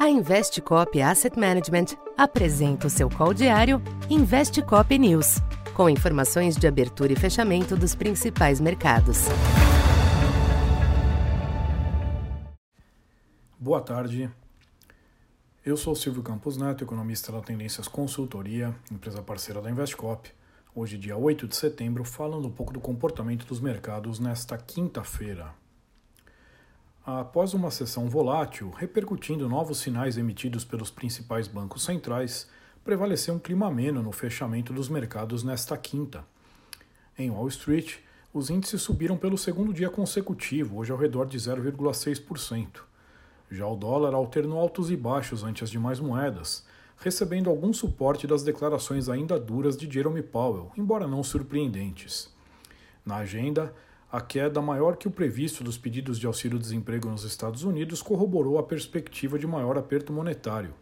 A Investcop Asset Management apresenta o seu call diário Investcop News, com informações de abertura e fechamento dos principais mercados. Boa tarde. Eu sou Silvio Campos Neto, economista da Tendências Consultoria, empresa parceira da Investcop. Hoje, dia 8 de setembro, falando um pouco do comportamento dos mercados nesta quinta-feira. Após uma sessão volátil, repercutindo novos sinais emitidos pelos principais bancos centrais, prevaleceu um clima ameno no fechamento dos mercados nesta quinta. Em Wall Street, os índices subiram pelo segundo dia consecutivo, hoje ao redor de 0,6%. Já o dólar alternou altos e baixos ante as demais moedas, recebendo algum suporte das declarações ainda duras de Jerome Powell, embora não surpreendentes. Na agenda, a queda maior que o previsto dos pedidos de auxílio-desemprego nos Estados Unidos corroborou a perspectiva de maior aperto monetário.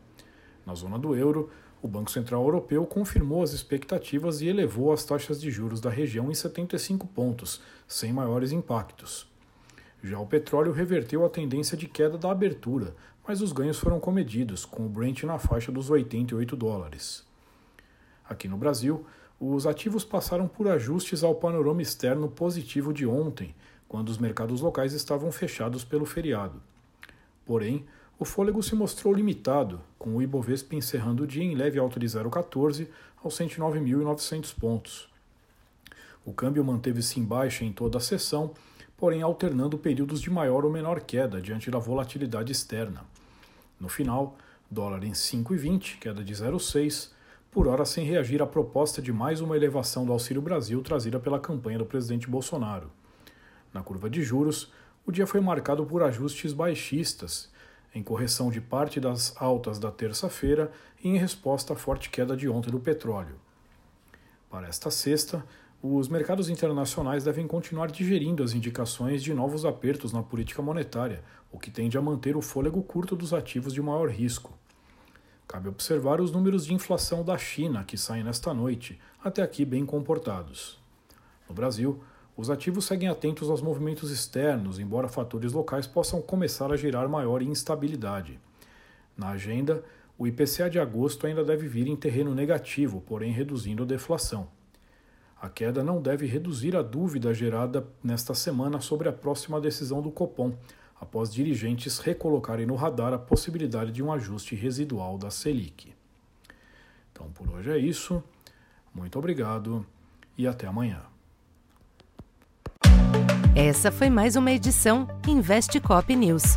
Na zona do euro, o Banco Central Europeu confirmou as expectativas e elevou as taxas de juros da região em 75 pontos, sem maiores impactos. Já o petróleo reverteu a tendência de queda da abertura, mas os ganhos foram comedidos, com o Brent na faixa dos 88 dólares. Aqui no Brasil, os ativos passaram por ajustes ao panorama externo positivo de ontem, quando os mercados locais estavam fechados pelo feriado. Porém, o fôlego se mostrou limitado, com o Ibovespa encerrando o dia em leve alta de 0,14 aos 109.900 pontos. O câmbio manteve-se em baixa em toda a sessão, porém alternando períodos de maior ou menor queda diante da volatilidade externa. No final, dólar em 5,20, queda de 0,6, por hora sem reagir à proposta de mais uma elevação do Auxílio Brasil trazida pela campanha do presidente Bolsonaro. Na curva de juros, o dia foi marcado por ajustes baixistas, em correção de parte das altas da terça-feira e em resposta à forte queda de ontem do petróleo. Para esta sexta, os mercados internacionais devem continuar digerindo as indicações de novos apertos na política monetária, o que tende a manter o fôlego curto dos ativos de maior risco. Cabe observar os números de inflação da China que saem nesta noite, até aqui bem comportados. No Brasil, os ativos seguem atentos aos movimentos externos, embora fatores locais possam começar a gerar maior instabilidade. Na agenda, o IPCA de agosto ainda deve vir em terreno negativo, porém reduzindo a deflação. A queda não deve reduzir a dúvida gerada nesta semana sobre a próxima decisão do Copom, após dirigentes recolocarem no radar a possibilidade de um ajuste residual da Selic. Então por hoje é isso. Muito obrigado e até amanhã. Essa foi mais uma edição Investe Cop News.